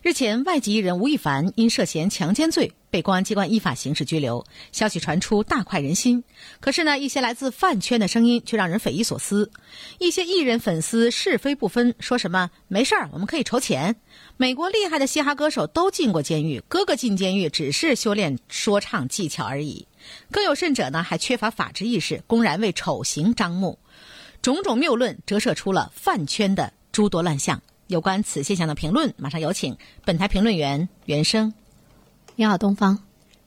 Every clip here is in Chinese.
日前，外籍艺人吴亦凡因涉嫌强奸罪被公安机关依法刑事拘留，消息传出大快人心。可是呢，一些来自饭圈的声音却让人匪夷所思。一些艺人粉丝是非不分，说什么“没事儿，我们可以筹钱”。美国厉害的嘻哈歌手都进过监狱，哥哥进监狱只是修炼说唱技巧而已。更有甚者呢，还缺乏法治意识，公然为丑行张目。种种谬论折射出了饭圈的诸多乱象。有关此现象的评论，马上有请本台评论员袁生。你好，东方。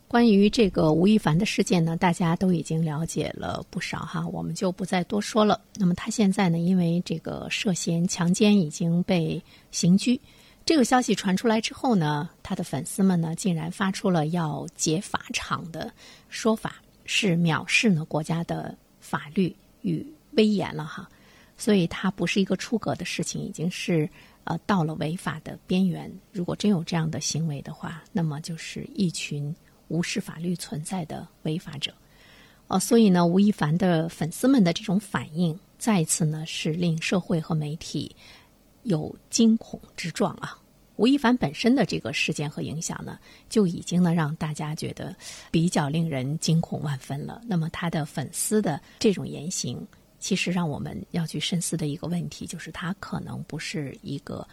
关于这个吴亦凡的事件呢，大家都已经了解了不少哈，我们就不再多说了。那么他现在呢，因为这个涉嫌强奸已经被刑拘。这个消息传出来之后呢，他的粉丝们呢，竟然发出了要解法场的说法，是藐视呢国家的法律与威严了哈。所以，它不是一个出格的事情，已经是。呃，到了违法的边缘。如果真有这样的行为的话，那么就是一群无视法律存在的违法者。哦，所以呢，吴亦凡的粉丝们的这种反应，再一次呢是令社会和媒体有惊恐之状啊。吴亦凡本身的这个事件和影响呢，就已经呢让大家觉得比较令人惊恐万分了。那么他的粉丝的这种言行。其实，让我们要去深思的一个问题，就是它可能不是一个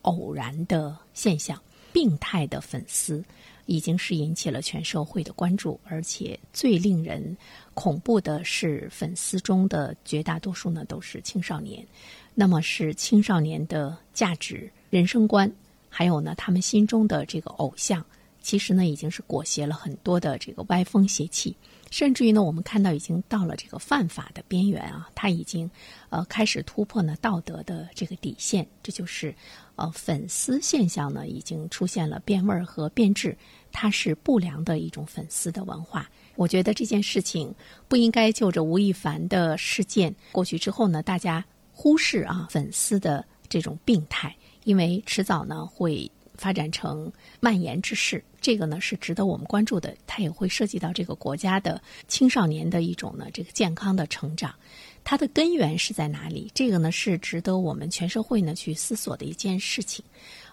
偶然的现象。病态的粉丝已经是引起了全社会的关注，而且最令人恐怖的是，粉丝中的绝大多数呢都是青少年。那么，是青少年的价值、人生观，还有呢他们心中的这个偶像，其实呢已经是裹挟了很多的这个歪风邪气。甚至于呢，我们看到已经到了这个犯法的边缘啊，他已经，呃，开始突破呢道德的这个底线。这就是，呃，粉丝现象呢已经出现了变味儿和变质，它是不良的一种粉丝的文化。我觉得这件事情不应该就着吴亦凡的事件过去之后呢，大家忽视啊粉丝的这种病态，因为迟早呢会。发展成蔓延之势，这个呢是值得我们关注的。它也会涉及到这个国家的青少年的一种呢这个健康的成长，它的根源是在哪里？这个呢是值得我们全社会呢去思索的一件事情。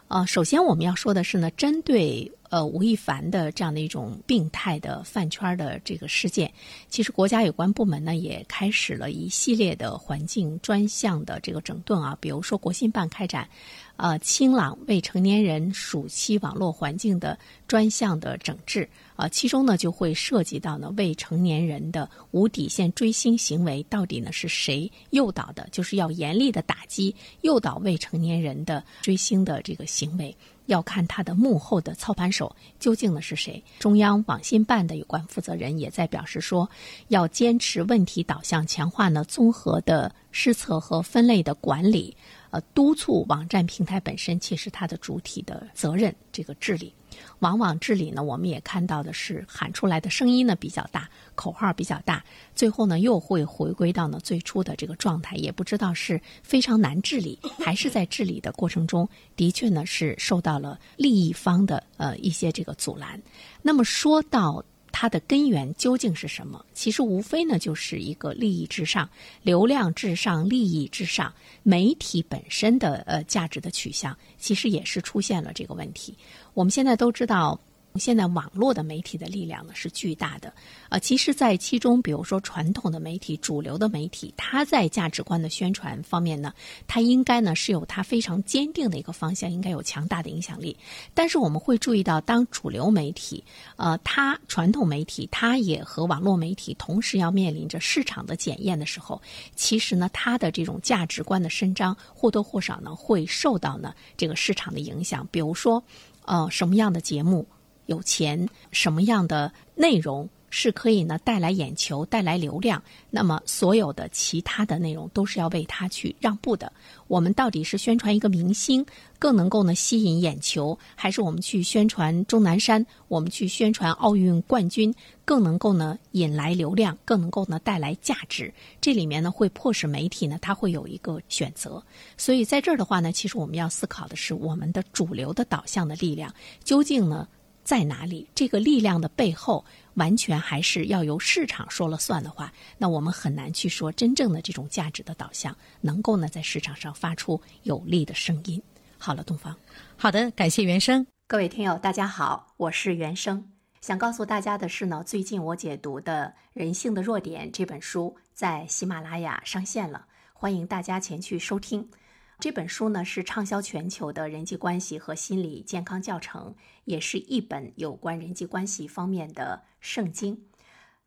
呃，首先我们要说的是呢，针对呃吴亦凡的这样的一种病态的饭圈的这个事件，其实国家有关部门呢也开始了一系列的环境专项的这个整顿啊，比如说国新办开展。呃，清朗未成年人暑期网络环境的专项的整治，啊，其中呢就会涉及到呢未成年人的无底线追星行为，到底呢是谁诱导的？就是要严厉的打击诱导未成年人的追星的这个行为，要看他的幕后的操盘手究竟呢是谁。中央网信办的有关负责人也在表示说，要坚持问题导向，强化呢综合的施策和分类的管理。呃，督促网站平台本身其实它的主体的责任，这个治理，往往治理呢，我们也看到的是喊出来的声音呢比较大，口号比较大，最后呢又会回归到呢最初的这个状态，也不知道是非常难治理，还是在治理的过程中的确呢是受到了利益方的呃一些这个阻拦。那么说到。它的根源究竟是什么？其实无非呢，就是一个利益至上、流量至上、利益至上。媒体本身的呃价值的取向，其实也是出现了这个问题。我们现在都知道。现在网络的媒体的力量呢是巨大的，呃，其实，在其中，比如说传统的媒体、主流的媒体，它在价值观的宣传方面呢，它应该呢是有它非常坚定的一个方向，应该有强大的影响力。但是我们会注意到，当主流媒体，呃，它传统媒体，它也和网络媒体同时要面临着市场的检验的时候，其实呢，它的这种价值观的伸张或多或少呢会受到呢这个市场的影响。比如说，呃，什么样的节目？有钱，什么样的内容是可以呢带来眼球、带来流量？那么所有的其他的内容都是要为他去让步的。我们到底是宣传一个明星更能够呢吸引眼球，还是我们去宣传钟南山？我们去宣传奥运冠军更能够呢引来流量，更能够呢带来价值？这里面呢会迫使媒体呢它会有一个选择。所以在这儿的话呢，其实我们要思考的是我们的主流的导向的力量究竟呢？在哪里？这个力量的背后，完全还是要由市场说了算的话，那我们很难去说真正的这种价值的导向能够呢在市场上发出有力的声音。好了，东方，好的，感谢原生。各位听友，大家好，我是原生。想告诉大家的是呢，最近我解读的《人性的弱点》这本书在喜马拉雅上线了，欢迎大家前去收听。这本书呢是畅销全球的人际关系和心理健康教程，也是一本有关人际关系方面的圣经。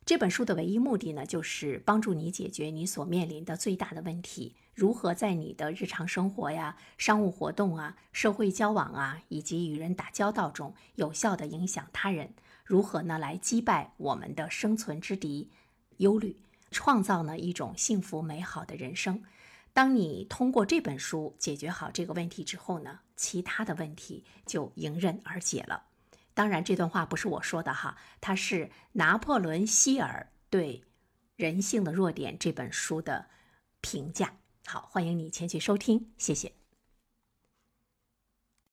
这本书的唯一目的呢，就是帮助你解决你所面临的最大的问题：如何在你的日常生活呀、商务活动啊、社会交往啊，以及与人打交道中，有效的影响他人；如何呢来击败我们的生存之敌——忧虑，创造呢一种幸福美好的人生。当你通过这本书解决好这个问题之后呢，其他的问题就迎刃而解了。当然，这段话不是我说的哈，它是拿破仑·希尔对《人性的弱点》这本书的评价。好，欢迎你前去收听，谢谢。